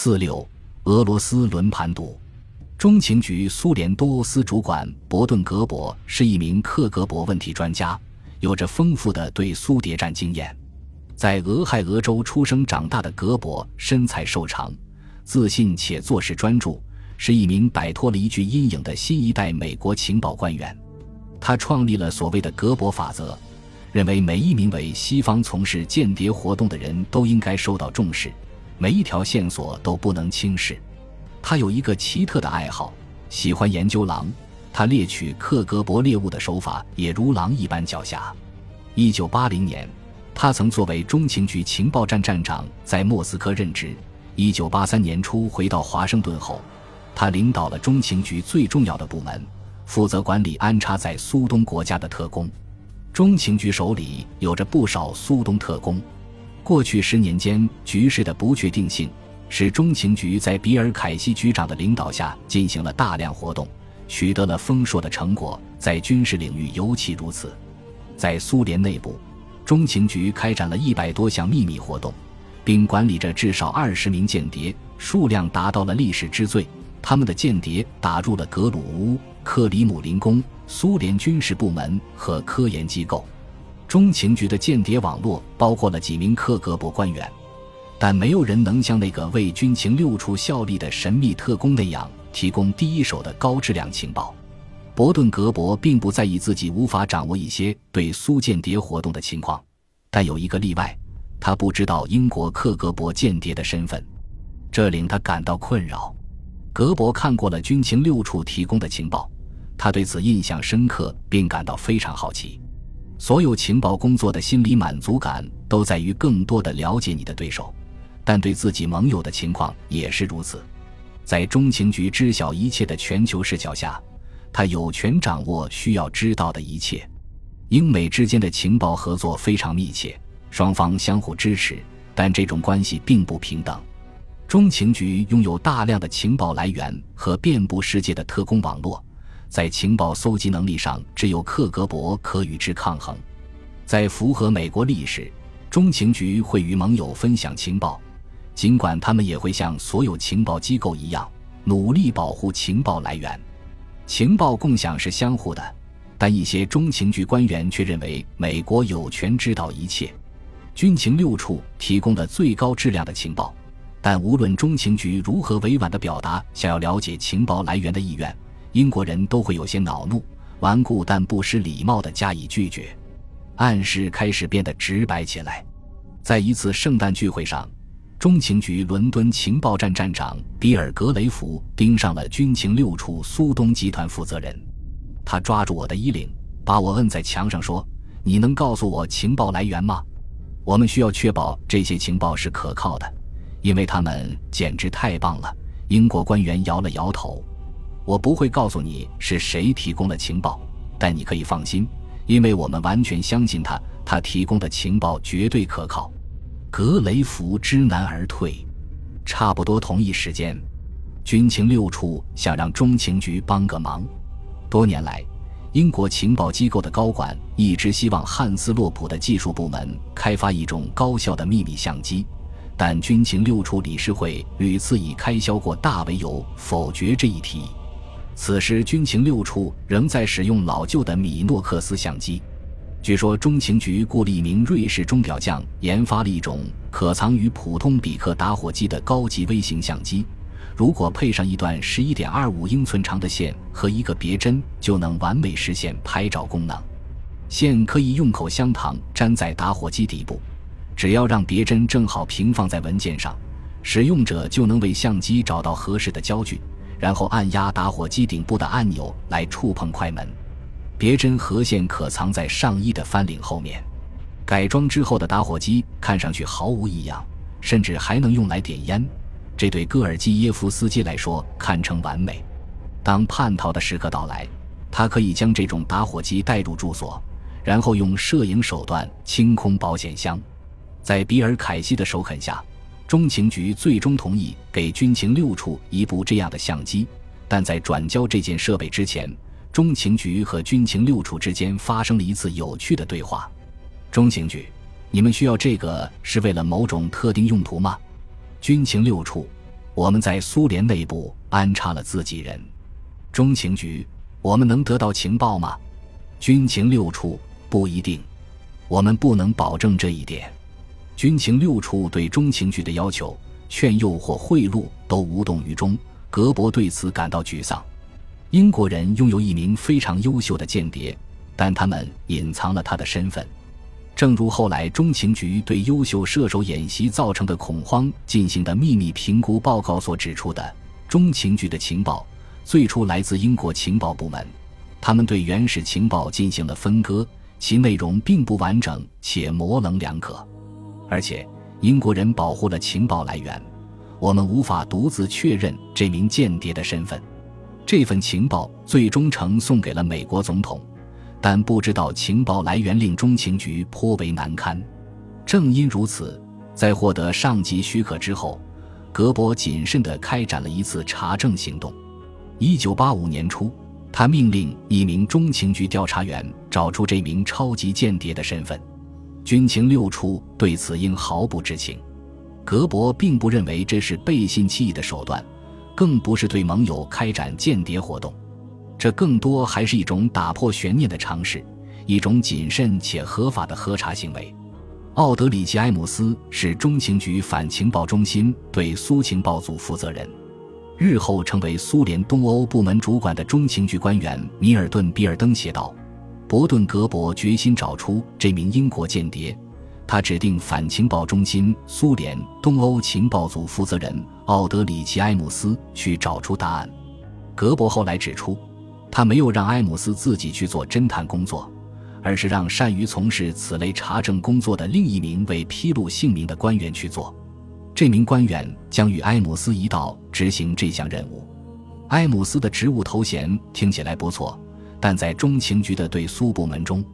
四六，俄罗斯轮盘赌。中情局苏联多欧司主管伯顿格伯是一名克格勃问题专家，有着丰富的对苏谍战经验。在俄亥俄州出生长大的格伯身材瘦长，自信且做事专注，是一名摆脱了一具阴影的新一代美国情报官员。他创立了所谓的格伯法则。认为每一名为西方从事间谍活动的人都应该受到重视，每一条线索都不能轻视。他有一个奇特的爱好，喜欢研究狼。他猎取克格勃猎物的手法也如狼一般狡黠。一九八零年，他曾作为中情局情报站站长在莫斯科任职。一九八三年初回到华盛顿后，他领导了中情局最重要的部门，负责管理安插在苏东国家的特工。中情局手里有着不少苏东特工。过去十年间，局势的不确定性使中情局在比尔·凯西局长的领导下进行了大量活动，取得了丰硕的成果。在军事领域尤其如此。在苏联内部，中情局开展了一百多项秘密活动，并管理着至少二十名间谍，数量达到了历史之最。他们的间谍打入了格鲁乌、克里姆林宫。苏联军事部门和科研机构，中情局的间谍网络包括了几名克格勃官员，但没有人能像那个为军情六处效力的神秘特工那样提供第一手的高质量情报。伯顿格伯并不在意自己无法掌握一些对苏间谍活动的情况，但有一个例外，他不知道英国克格勃间谍的身份，这令他感到困扰。格伯看过了军情六处提供的情报。他对此印象深刻，并感到非常好奇。所有情报工作的心理满足感都在于更多的了解你的对手，但对自己盟友的情况也是如此。在中情局知晓一切的全球视角下，他有权掌握需要知道的一切。英美之间的情报合作非常密切，双方相互支持，但这种关系并不平等。中情局拥有大量的情报来源和遍布世界的特工网络。在情报搜集能力上，只有克格勃可与之抗衡。在符合美国历史，中情局会与盟友分享情报，尽管他们也会像所有情报机构一样努力保护情报来源。情报共享是相互的，但一些中情局官员却认为美国有权知道一切。军情六处提供了最高质量的情报，但无论中情局如何委婉地表达想要了解情报来源的意愿。英国人都会有些恼怒、顽固，但不失礼貌地加以拒绝。暗示开始变得直白起来。在一次圣诞聚会上，中情局伦敦情报站站长比尔·格雷弗盯上了军情六处苏东集团负责人。他抓住我的衣领，把我摁在墙上，说：“你能告诉我情报来源吗？我们需要确保这些情报是可靠的，因为他们简直太棒了。”英国官员摇了摇头。我不会告诉你是谁提供了情报，但你可以放心，因为我们完全相信他，他提供的情报绝对可靠。格雷弗知难而退。差不多同一时间，军情六处想让中情局帮个忙。多年来，英国情报机构的高管一直希望汉斯洛普的技术部门开发一种高效的秘密相机，但军情六处理事会屡次以开销过大为由否决这一提议。此时，军情六处仍在使用老旧的米诺克斯相机。据说，中情局雇了一名瑞士钟表匠，研发了一种可藏于普通比克打火机的高级微型相机。如果配上一段十一点二五英寸长的线和一个别针，就能完美实现拍照功能。线可以用口香糖粘在打火机底部，只要让别针正好平放在文件上，使用者就能为相机找到合适的焦距。然后按压打火机顶部的按钮来触碰快门，别针和线可藏在上衣的翻领后面。改装之后的打火机看上去毫无异样，甚至还能用来点烟，这对戈尔基耶夫斯基来说堪称完美。当叛逃的时刻到来，他可以将这种打火机带入住所，然后用摄影手段清空保险箱。在比尔·凯西的首肯下。中情局最终同意给军情六处一部这样的相机，但在转交这件设备之前，中情局和军情六处之间发生了一次有趣的对话。中情局，你们需要这个是为了某种特定用途吗？军情六处，我们在苏联内部安插了自己人。中情局，我们能得到情报吗？军情六处不一定，我们不能保证这一点。军情六处对中情局的要求、劝诱或贿赂都无动于衷。格伯对此感到沮丧。英国人拥有一名非常优秀的间谍，但他们隐藏了他的身份。正如后来中情局对优秀射手演习造成的恐慌进行的秘密评估报告所指出的，中情局的情报最初来自英国情报部门，他们对原始情报进行了分割，其内容并不完整且模棱两可。而且，英国人保护了情报来源，我们无法独自确认这名间谍的身份。这份情报最终呈送给了美国总统，但不知道情报来源令中情局颇为难堪。正因如此，在获得上级许可之后，格伯谨慎地开展了一次查证行动。一九八五年初，他命令一名中情局调查员找出这名超级间谍的身份。军情六处对此应毫不知情。格伯并不认为这是背信弃义的手段。更不是对盟友开展间谍活动，这更多还是一种打破悬念的尝试，一种谨慎且合法的核查行为。奥德里奇·埃姆斯是中情局反情报中心对苏情报组负责人，日后成为苏联东欧部门主管的中情局官员米尔顿·比尔登写道：“伯顿格伯决心找出这名英国间谍。”他指定反情报中心苏联东欧情报组负责人奥德里奇·埃姆斯去找出答案。格伯后来指出，他没有让埃姆斯自己去做侦探工作，而是让善于从事此类查证工作的另一名未披露姓名的官员去做。这名官员将与埃姆斯一道执行这项任务。埃姆斯的职务头衔听起来不错，但在中情局的对苏部门中。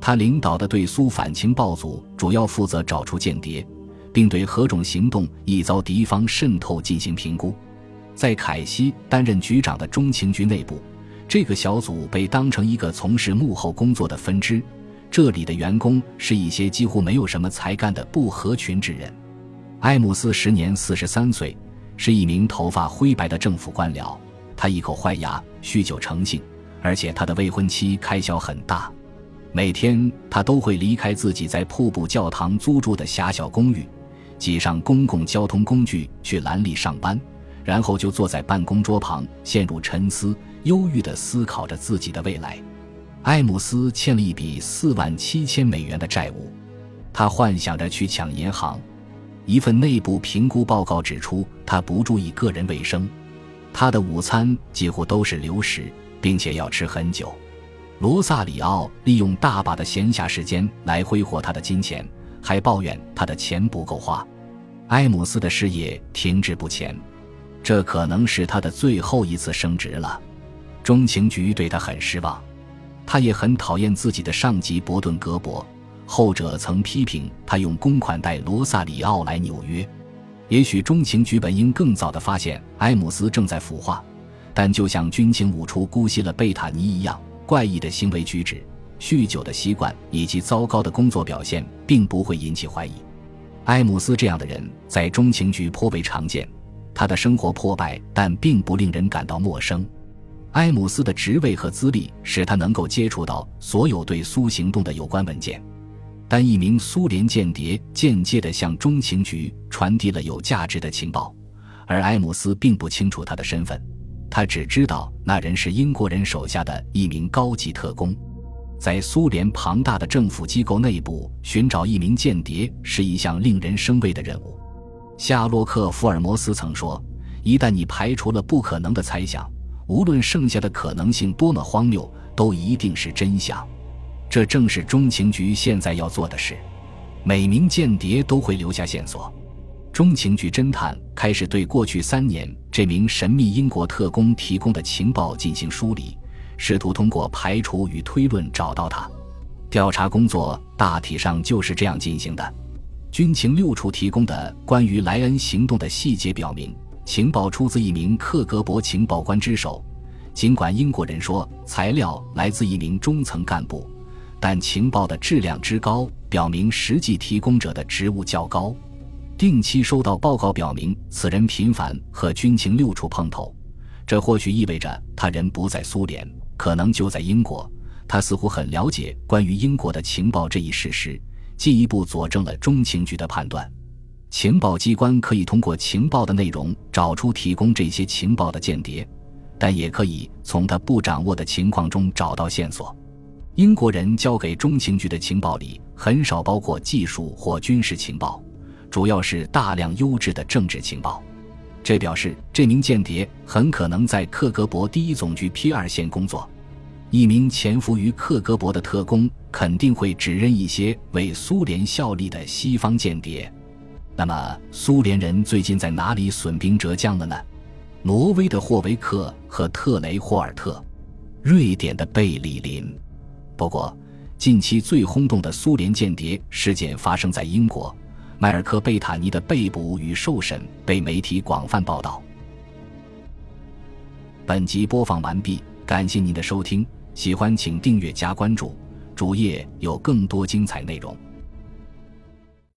他领导的对苏反情报组主要负责找出间谍，并对何种行动易遭敌方渗透进行评估。在凯西担任局长的中情局内部，这个小组被当成一个从事幕后工作的分支。这里的员工是一些几乎没有什么才干的不合群之人。埃姆斯时年四十三岁，是一名头发灰白的政府官僚。他一口坏牙，酗酒成性，而且他的未婚妻开销很大。每天，他都会离开自己在瀑布教堂租住的狭小公寓，挤上公共交通工具去兰利上班，然后就坐在办公桌旁，陷入沉思，忧郁地思考着自己的未来。艾姆斯欠了一笔四万七千美元的债务，他幻想着去抢银行。一份内部评估报告指出，他不注意个人卫生，他的午餐几乎都是流食，并且要吃很久。罗萨里奥利用大把的闲暇时间来挥霍他的金钱，还抱怨他的钱不够花。埃姆斯的事业停滞不前，这可能是他的最后一次升职了。中情局对他很失望，他也很讨厌自己的上级伯顿格伯，后者曾批评他用公款带罗萨里奥来纽约。也许中情局本应更早地发现埃姆斯正在腐化，但就像军情五处姑息了贝塔尼一样。怪异的行为举止、酗酒的习惯以及糟糕的工作表现，并不会引起怀疑。埃姆斯这样的人在中情局颇为常见。他的生活破败，但并不令人感到陌生。埃姆斯的职位和资历使他能够接触到所有对苏行动的有关文件。但一名苏联间谍间接地向中情局传递了有价值的情报，而埃姆斯并不清楚他的身份。他只知道那人是英国人手下的一名高级特工，在苏联庞大的政府机构内部寻找一名间谍是一项令人生畏的任务。夏洛克·福尔摩斯曾说：“一旦你排除了不可能的猜想，无论剩下的可能性多么荒谬，都一定是真相。”这正是中情局现在要做的事。每名间谍都会留下线索。中情局侦探开始对过去三年这名神秘英国特工提供的情报进行梳理，试图通过排除与推论找到他。调查工作大体上就是这样进行的。军情六处提供的关于莱恩行动的细节表明，情报出自一名克格勃情报官之手。尽管英国人说材料来自一名中层干部，但情报的质量之高表明实际提供者的职务较高。定期收到报告表明，此人频繁和军情六处碰头，这或许意味着他人不在苏联，可能就在英国。他似乎很了解关于英国的情报这一事实，进一步佐证了中情局的判断。情报机关可以通过情报的内容找出提供这些情报的间谍，但也可以从他不掌握的情况中找到线索。英国人交给中情局的情报里很少包括技术或军事情报，主要是大量优质的政治情报。这表示这名间谍很可能在克格勃第一总局 P 二线工作。一名潜伏于克格勃的特工肯定会指认一些为苏联效力的西方间谍。那么，苏联人最近在哪里损兵折将了呢？挪威的霍维克和特雷霍尔特，瑞典的贝里林。不过，近期最轰动的苏联间谍事件发生在英国，迈尔科贝塔尼的被捕与受审被媒体广泛报道。本集播放完毕，感谢您的收听，喜欢请订阅加关注，主页有更多精彩内容。